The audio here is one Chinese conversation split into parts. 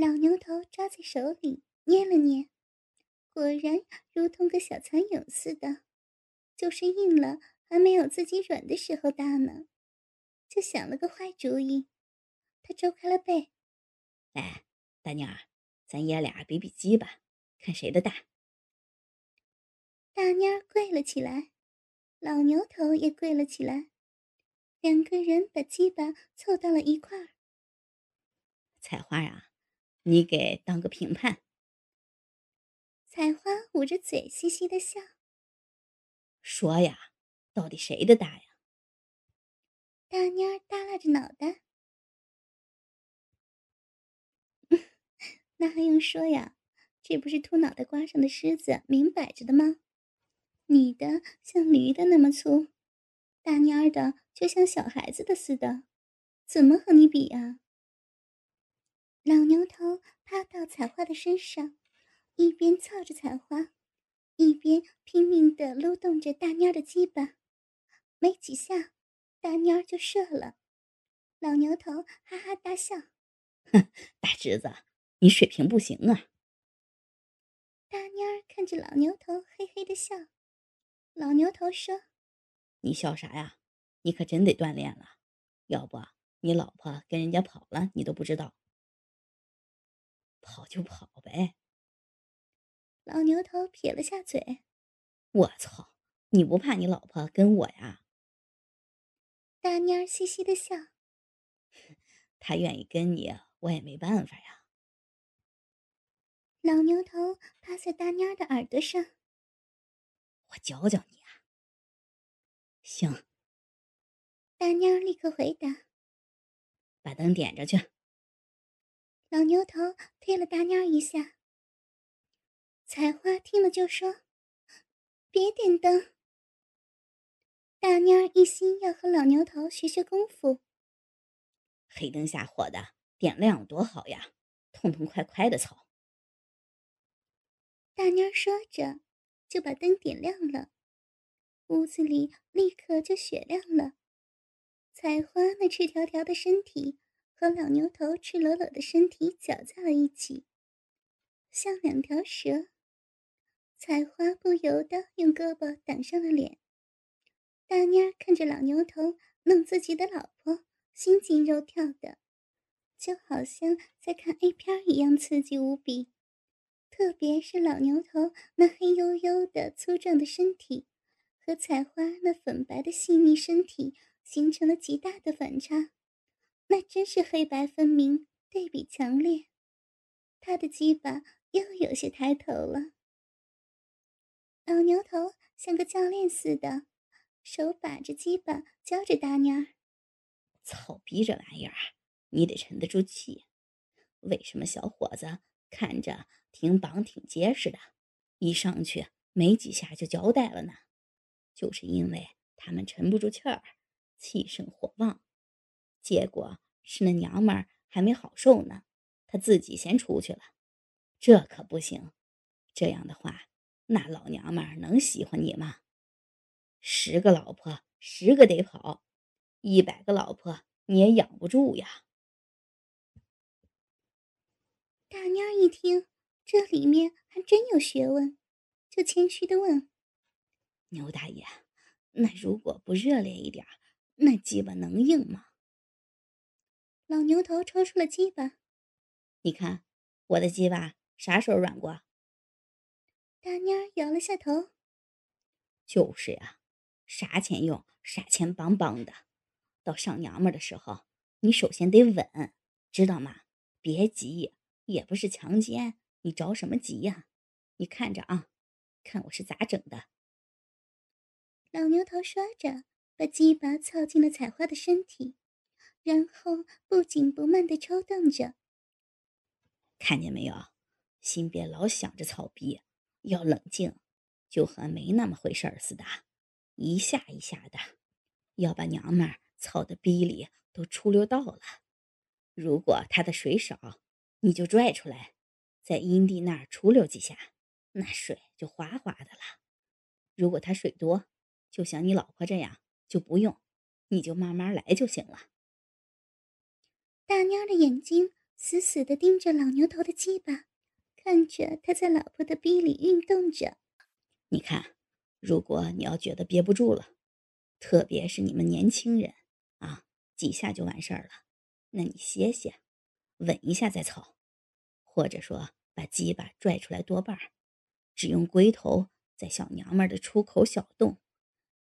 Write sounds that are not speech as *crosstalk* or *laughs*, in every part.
老牛头抓在手里捏了捏，果然如同个小蚕蛹似的，就是硬了还没有自己软的时候大呢。就想了个坏主意，他皱开了背，来，大妞儿，咱爷俩比比鸡吧，看谁的大。大妞儿跪了起来，老牛头也跪了起来，两个人把鸡巴凑到了一块儿。采花啊！你给当个评判。采花捂着嘴，嘻嘻的笑。说呀，到底谁的大呀？大蔫儿耷拉着脑袋。*laughs* 那还用说呀？这不是秃脑袋瓜上的虱子，明摆着的吗？你的像驴的那么粗，大蔫儿的就像小孩子的似的，怎么和你比呀？老牛头趴到采花的身上，一边操着采花，一边拼命地撸动着大蔫的鸡巴。没几下，大蔫就射了。老牛头哈哈大笑：“哼，大侄子，你水平不行啊！”大蔫看着老牛头，嘿嘿的笑。老牛头说：“你笑啥呀？你可真得锻炼了，要不你老婆跟人家跑了，你都不知道。”跑就跑呗。老牛头撇了下嘴：“我操，你不怕你老婆跟我呀？”大妮儿嘻嘻的笑：“ *laughs* 她愿意跟你，我也没办法呀。”老牛头趴在大妮儿的耳朵上：“我教教你啊。”行。大妮儿立刻回答：“把灯点着去。”老牛头推了大妞一下，采花听了就说：“别点灯。”大妞一心要和老牛头学学功夫。黑灯瞎火的，点亮多好呀，痛痛快快的操。大蔫说着，就把灯点亮了，屋子里立刻就雪亮了。采花那赤条条的身体。和老牛头赤裸裸的身体搅在了一起，像两条蛇。采花不由得用胳膊挡上了脸。大妮儿看着老牛头弄自己的老婆，心惊肉跳的，就好像在看 A 片一样刺激无比。特别是老牛头那黑黝黝的粗壮的身体，和采花那粉白的细腻身体形成了极大的反差。那真是黑白分明，对比强烈。他的鸡巴又有些抬头了。老牛头像个教练似的，手把着鸡巴教着大蔫儿：“操逼这玩意儿，你得沉得住气。为什么小伙子看着挺绑挺结实的，一上去没几下就交代了呢？就是因为他们沉不住气儿，气盛火旺。”结果是那娘们儿还没好受呢，她自己先出去了，这可不行。这样的话，那老娘们儿能喜欢你吗？十个老婆十个得跑，一百个老婆你也养不住呀。大蔫一听，这里面还真有学问，就谦虚的问：“牛大爷，那如果不热烈一点，那鸡巴能硬吗？”老牛头抽出了鸡巴，你看我的鸡巴啥时候软过？大妮儿摇了下头。就是呀，啥钱用，啥钱邦邦的。到上娘们的时候，你首先得稳，知道吗？别急，也不是强奸，你着什么急呀？你看着啊，看我是咋整的。老牛头说着，把鸡巴凑进了采花的身体。然后不紧不慢的抽动着，看见没有？心别老想着操逼，要冷静，就和没那么回事儿似的，一下一下的，要把娘们儿操的逼里都出溜到了。如果他的水少，你就拽出来，在阴蒂那儿出溜几下，那水就哗哗的了。如果他水多，就像你老婆这样，就不用，你就慢慢来就行了。大妞的眼睛死死地盯着老牛头的鸡巴，看着他在老婆的逼里运动着。你看，如果你要觉得憋不住了，特别是你们年轻人啊，几下就完事儿了，那你歇歇，稳一下再操，或者说把鸡巴拽出来多半儿，只用龟头在小娘们的出口小洞，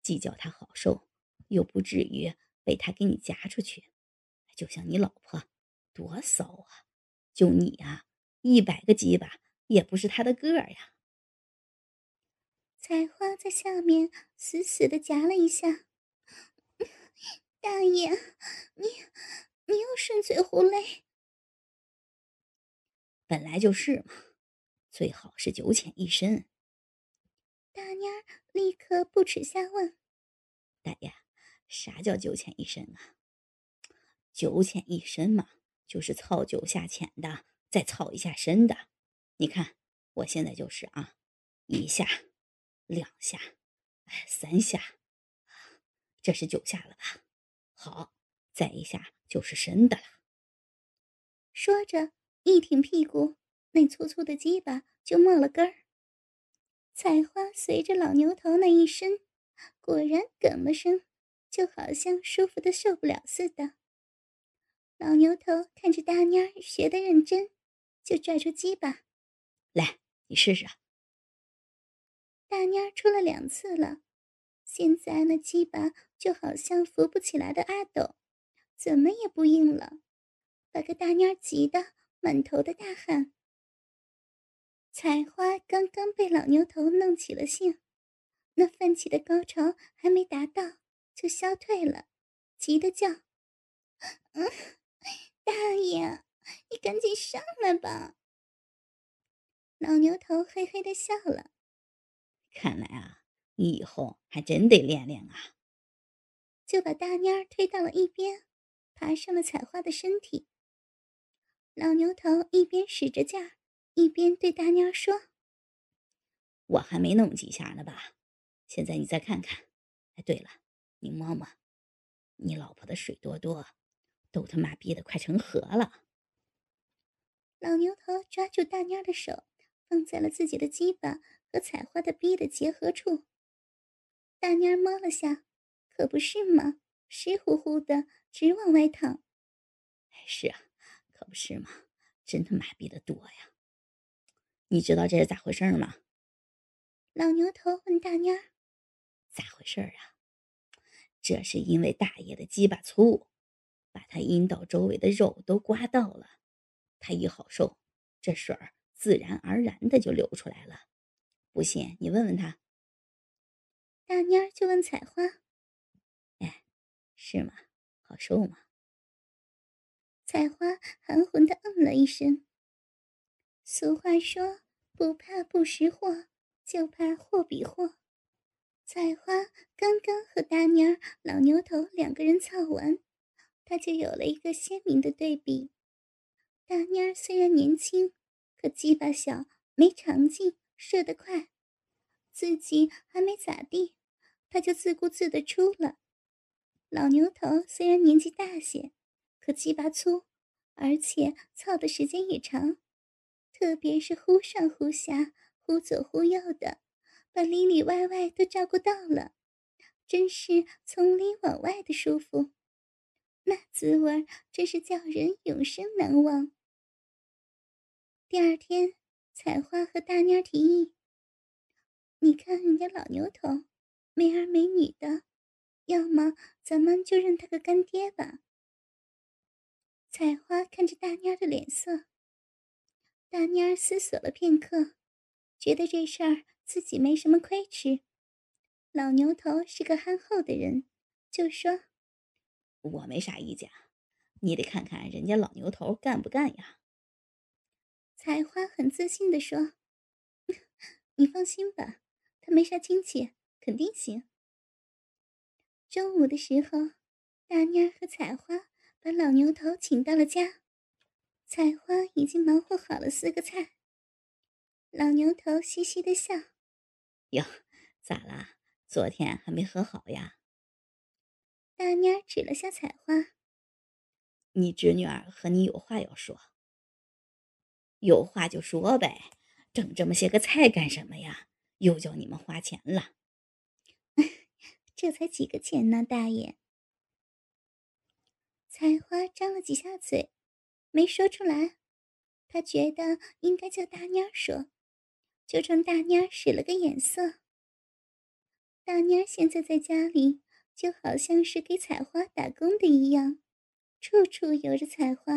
既叫她好受，又不至于被他给你夹出去。就像你老婆，多骚啊！就你呀，一百个鸡巴也不是他的个儿呀。采花在下面死死的夹了一下，*laughs* 大爷，你你又顺嘴胡嘞？本来就是嘛，最好是九浅一深。大蔫儿立刻不耻下问：“大爷，啥叫九浅一深啊？”九浅一深嘛，就是操九下浅的，再操一下深的。你看我现在就是啊，一下，两下，哎，三下，这是九下了吧？好，再一下就是深的了。说着，一挺屁股，那粗粗的鸡巴就没了根儿。采花随着老牛头那一伸，果然哽了声，就好像舒服的受不了似的。老牛头看着大蔫儿学的认真，就拽出鸡巴，来，你试试。大蔫儿出了两次了，现在那鸡巴就好像扶不起来的阿斗，怎么也不硬了，把个大蔫儿急得满头的大汗。采花刚刚被老牛头弄起了兴，那泛起的高潮还没达到，就消退了，急得叫：“嗯！” *laughs* 大爷，你赶紧上来吧！老牛头嘿嘿的笑了。看来啊，你以后还真得练练啊。就把大妮儿推到了一边，爬上了采花的身体。老牛头一边使着劲儿，一边对大妮儿说：“我还没弄几下呢吧？现在你再看看。哎，对了，你摸摸，你老婆的水多多。”都他妈逼得快成河了！老牛头抓住大蔫的手，放在了自己的鸡巴和采花的逼的结合处。大蔫摸了下，可不是嘛，湿乎乎的，直往外淌。是啊，可不是嘛，真他妈逼的多呀！你知道这是咋回事吗？老牛头问大蔫：“咋回事啊？这是因为大爷的鸡巴粗。”把他阴道周围的肉都刮到了，他一好受，这水儿自然而然的就流出来了。不信你问问他。大妮儿就问采花：“哎，是吗？好受吗？”采花含混的嗯了一声。俗话说：“不怕不识货，就怕货比货。”采花刚刚和大妮儿、老牛头两个人操完。他就有了一个鲜明的对比。大妮儿虽然年轻，可鸡巴小，没长进，射得快。自己还没咋地，他就自顾自的出了。老牛头虽然年纪大些，可鸡巴粗，而且操的时间也长，特别是忽上忽下、忽左忽右的，把里里外外都照顾到了，真是从里往外的舒服。那滋味真是叫人永生难忘。第二天，采花和大妮提议：“你看人家老牛头，没儿没女的，要么咱们就认他个干爹吧。”采花看着大妮的脸色，大妮思索了片刻，觉得这事儿自己没什么亏吃。老牛头是个憨厚的人，就说。我没啥意见，你得看看人家老牛头干不干呀。采花很自信的说：“你放心吧，他没啥亲戚，肯定行。”中午的时候，大妮儿和采花把老牛头请到了家，采花已经忙活好了四个菜。老牛头嘻嘻的笑：“哟，咋啦？昨天还没和好呀？”大妮儿指了下采花：“你侄女儿和你有话要说，有话就说呗，整这么些个菜干什么呀？又叫你们花钱了。*laughs* 这才几个钱呢，大爷。采花张了几下嘴，没说出来。他觉得应该叫大蔫说，就冲大蔫使了个眼色。大蔫现在在家里，就好像是给采花打工的一样，处处有着采花。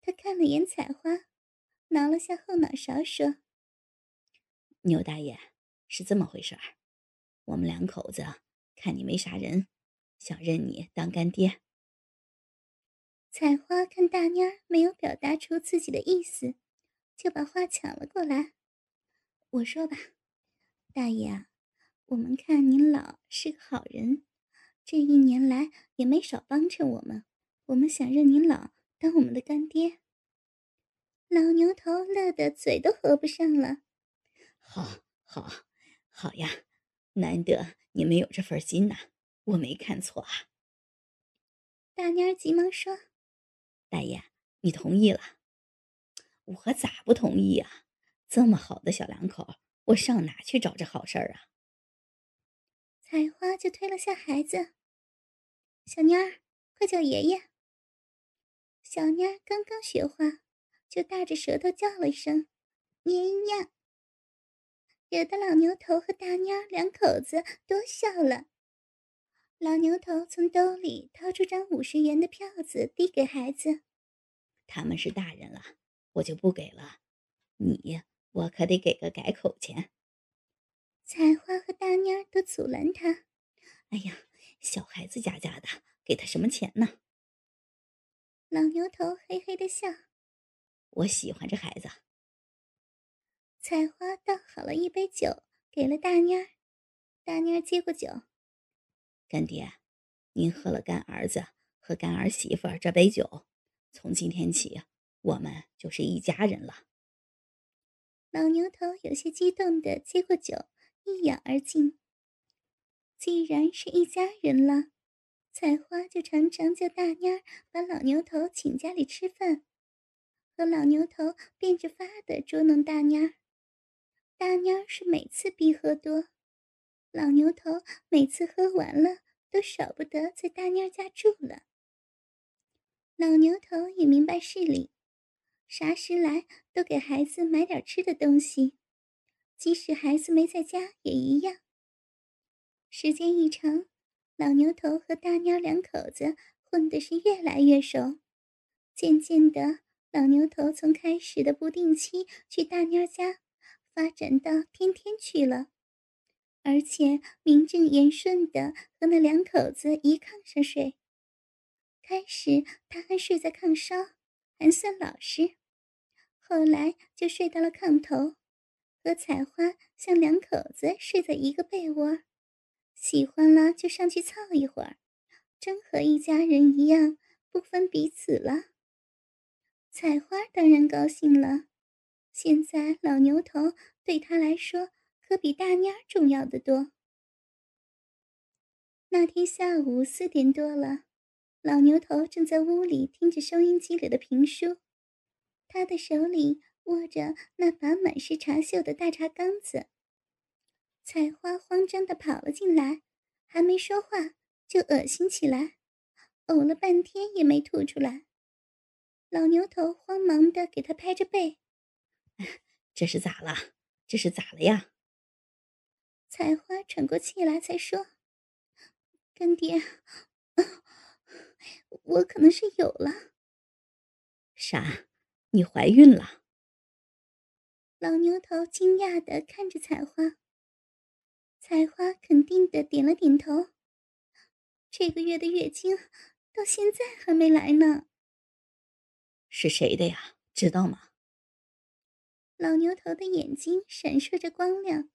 他看了眼采花，挠了下后脑勺，说：“牛大爷，是这么回事儿，我们两口子。”看你没啥人，想认你当干爹。采花看大妮儿没有表达出自己的意思，就把话抢了过来。我说吧，大爷，我们看您老是个好人，这一年来也没少帮衬我们，我们想认您老当我们的干爹。老牛头乐得嘴都合不上了。好，好，好呀，难得。你们有这份心呐，我没看错啊。大妮儿急忙说：“大爷，你同意了？我咋不同意啊？这么好的小两口，我上哪去找这好事儿啊？”采花就推了下孩子：“小蔫儿，快叫爷爷。”小妮儿刚刚学话，就大着舌头叫了一声：“爷爷。”惹得老牛头和大蔫两口子都笑了。老牛头从兜里掏出张五十元的票子，递给孩子：“他们是大人了，我就不给了。你，我可得给个改口钱。”采花和大妮儿都阻拦他：“哎呀，小孩子家家的，给他什么钱呢？”老牛头嘿嘿的笑：“我喜欢这孩子。”采花倒好了一杯酒，给了大妮儿。大妮儿接过酒，干爹，您喝了干儿子和干儿媳妇这杯酒，从今天起，我们就是一家人了。老牛头有些激动的接过酒，一仰而尽。既然是一家人了，采花就常常叫大蔫儿把老牛头请家里吃饭，和老牛头变着法的捉弄大蔫儿。大妞是每次必喝多，老牛头每次喝完了都舍不得在大妞家住了。老牛头也明白事理，啥时来都给孩子买点吃的东西，即使孩子没在家也一样。时间一长，老牛头和大妞两口子混的是越来越熟，渐渐的，老牛头从开始的不定期去大妞家。发展到天天去了，而且名正言顺的和那两口子一炕上睡。开始他还睡在炕梢，还算老实，后来就睡到了炕头，和采花像两口子睡在一个被窝，喜欢了就上去凑一会儿，真和一家人一样，不分彼此了。采花当然高兴了。现在老牛头对他来说可比大蔫重要的多。那天下午四点多了，老牛头正在屋里听着收音机里的评书，他的手里握着那把满是茶锈的大茶缸子。采花慌张的跑了进来，还没说话就恶心起来，呕了半天也没吐出来。老牛头慌忙的给他拍着背。*laughs* 这是咋了？这是咋了呀？采花喘过气来才说：“干爹，我可能是有了。”啥？你怀孕了？老牛头惊讶的看着采花。采花肯定的点了点头。这个月的月经到现在还没来呢。是谁的呀？知道吗？老牛头的眼睛闪烁着光亮。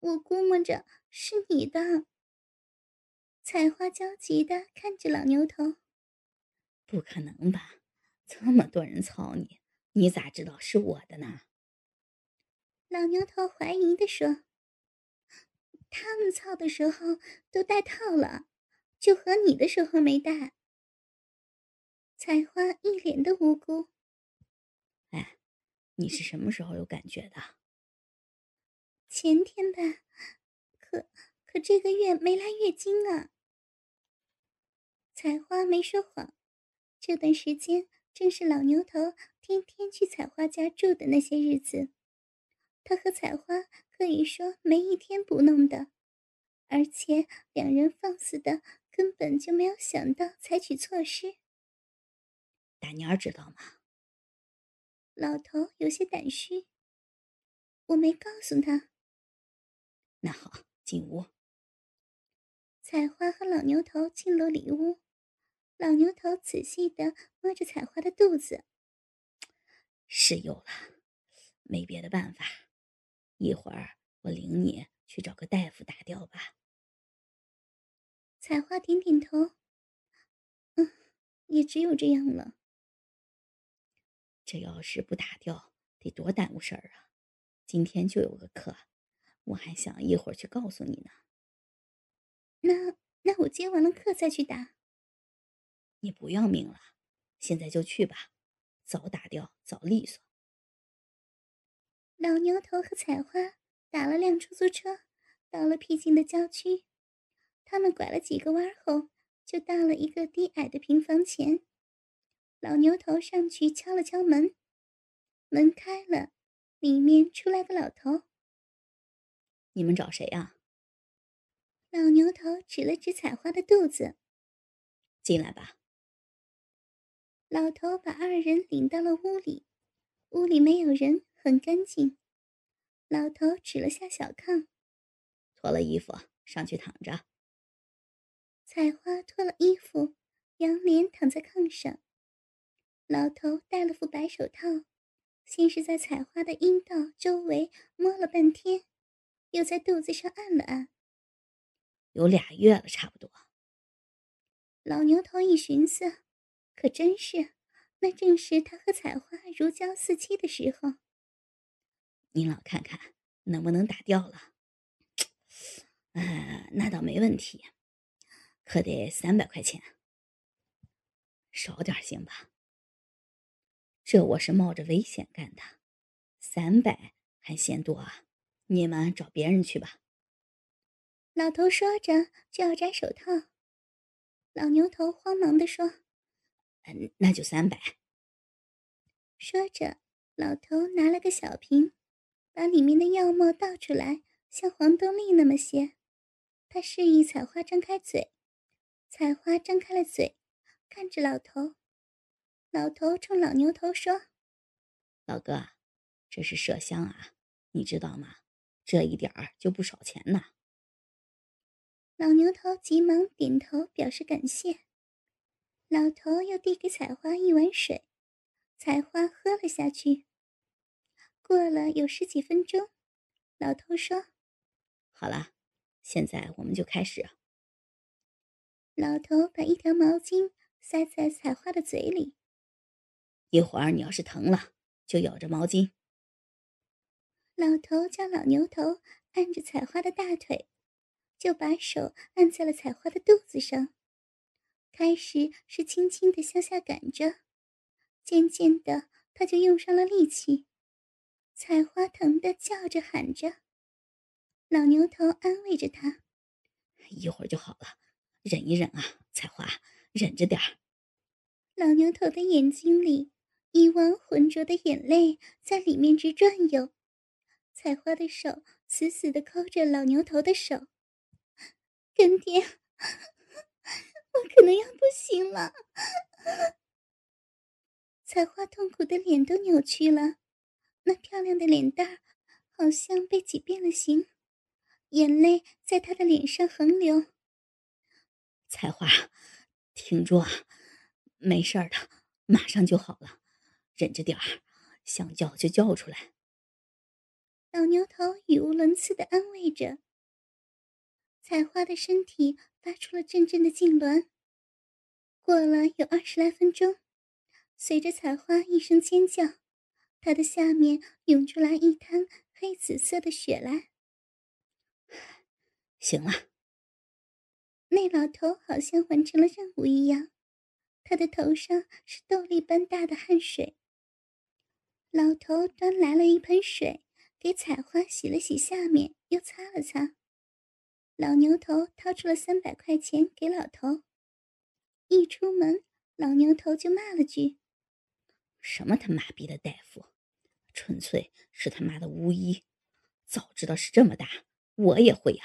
我估摸着是你的。采花焦急的看着老牛头。不可能吧？这么多人操你，你咋知道是我的呢？老牛头怀疑的说：“他们操的时候都戴套了，就和你的时候没戴。”采花一脸的无辜。哎，你是什么时候有感觉的？*laughs* 前天吧，可可这个月没来月经啊。采花没说谎，这段时间正是老牛头天天去采花家住的那些日子，他和采花可以说没一天不弄的，而且两人放肆的根本就没有想到采取措施。大妮儿知道吗？老头有些胆虚，我没告诉他。那好，进屋。采花和老牛头进了里屋，老牛头仔细的摸着采花的肚子，是有了，没别的办法，一会儿我领你去找个大夫打掉吧。采花点点头，嗯，也只有这样了。这要是不打掉，得多耽误事儿啊！今天就有个课，我还想一会儿去告诉你呢。那那我接完了课再去打。你不要命了？现在就去吧，早打掉早利索。老牛头和采花打了辆出租车，到了僻静的郊区。他们拐了几个弯后，就到了一个低矮的平房前。老牛头上去敲了敲门，门开了，里面出来个老头。你们找谁呀？老牛头指了指采花的肚子，进来吧。老头把二人领到了屋里，屋里没有人，很干净。老头指了下小炕，脱了衣服上去躺着。采花脱了衣服，仰脸躺在炕上。老头戴了副白手套，先是在采花的阴道周围摸了半天，又在肚子上按了按。有俩月了，差不多。老牛头一寻思，可真是，那正是他和采花如胶似漆的时候。您老看看能不能打掉了？呃，那倒没问题，可得三百块钱，少点行吧？这我是冒着危险干的，三百还嫌多啊！你们找别人去吧。老头说着就要摘手套，老牛头慌忙的说：“，嗯那就三百。”说着，老头拿了个小瓶，把里面的药沫倒出来，像黄豆粒那么些。他示意采花张开嘴，采花张开了嘴，看着老头。老头冲老牛头说：“老哥，这是麝香啊，你知道吗？这一点儿就不少钱呢。”老牛头急忙点头表示感谢。老头又递给采花一碗水，采花喝了下去。过了有十几分钟，老头说：“好了，现在我们就开始。”老头把一条毛巾塞在采花的嘴里。一会儿你要是疼了，就咬着毛巾。老头叫老牛头按着采花的大腿，就把手按在了采花的肚子上。开始是轻轻的向下赶着，渐渐的他就用上了力气。采花疼的叫着喊着，老牛头安慰着他：“一会儿就好了，忍一忍啊，采花，忍着点儿。”老牛头的眼睛里。一汪浑浊的眼泪在里面直转悠，采花的手死死的抠着老牛头的手。干爹，我可能要不行了。彩花痛苦的脸都扭曲了，那漂亮的脸蛋好像被挤变了形，眼泪在她的脸上横流。彩花，挺住啊，没事的，马上就好了。忍着点儿，想叫就叫出来。老牛头语无伦次的安慰着。彩花的身体发出了阵阵的痉挛。过了有二十来分钟，随着采花一声尖叫，她的下面涌出来一滩黑紫色的血来。*sighs* 行了，那老头好像完成了任务一样，他的头上是豆粒般大的汗水。老头端来了一盆水，给采花洗了洗下面，又擦了擦。老牛头掏出了三百块钱给老头。一出门，老牛头就骂了句：“什么他妈逼的大夫，纯粹是他妈的巫医！早知道是这么大，我也会呀！”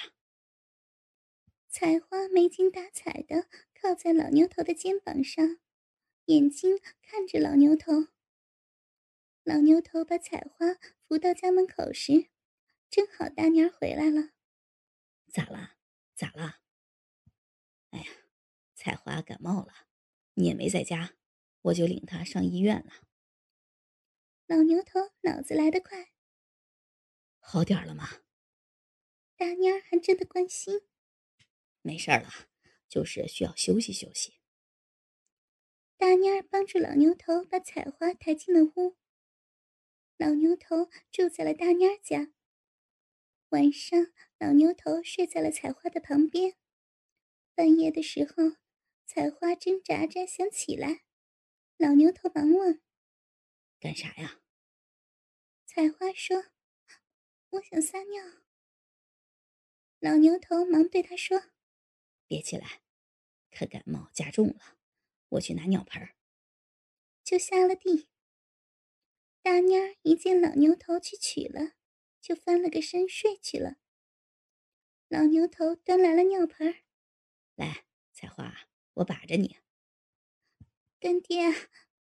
采花没精打采的靠在老牛头的肩膀上，眼睛看着老牛头。老牛头把采花扶到家门口时，正好大娘回来了。咋了？咋了？哎呀，彩花感冒了，你也没在家，我就领她上医院了。老牛头脑子来得快，好点了吗？大妮儿还真的关心。没事了，就是需要休息休息。大妮儿帮助老牛头把彩花抬进了屋。老牛头住在了大妮儿家。晚上，老牛头睡在了采花的旁边。半夜的时候，采花挣扎着想起来，老牛头忙问：“干啥呀？”采花说：“我想撒尿。”老牛头忙对他说。别起来，可感冒加重了。我去拿尿盆就下了地。大蔫儿一见老牛头去取了，就翻了个身睡去了。老牛头端来了尿盆来，采花，我把着你。干爹，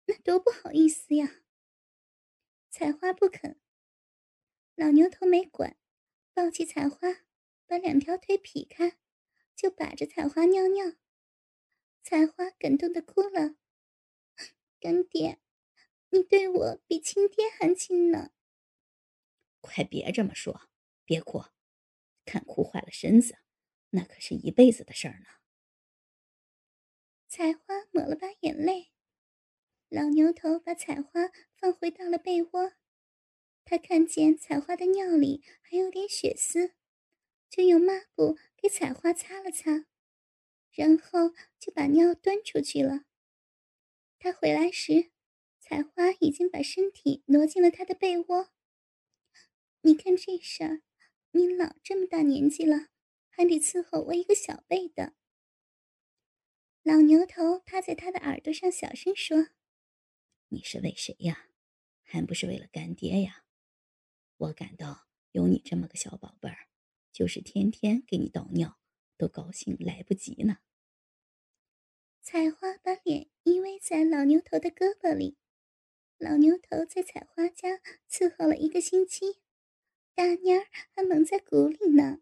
那多不好意思呀。采花不肯。老牛头没管，抱起采花，把两条腿劈开。就把着采花尿尿，采花感动的哭了。*laughs* 干爹，你对我比亲爹还亲呢。快别这么说，别哭，看哭坏了身子，那可是一辈子的事儿呢。采花抹了把眼泪，老牛头把采花放回到了被窝。他看见采花的尿里还有点血丝，就用抹布。给采花擦了擦，然后就把尿端出去了。他回来时，采花已经把身体挪进了他的被窝。你看这事儿，你老这么大年纪了，还得伺候我一个小辈的。老牛头趴在他的耳朵上小声说：“你是为谁呀？还不是为了干爹呀？我感到有你这么个小宝贝儿。”就是天天给你倒尿，都高兴来不及呢。采花把脸依偎在老牛头的胳膊里，老牛头在采花家伺候了一个星期，大妮儿还蒙在鼓里呢。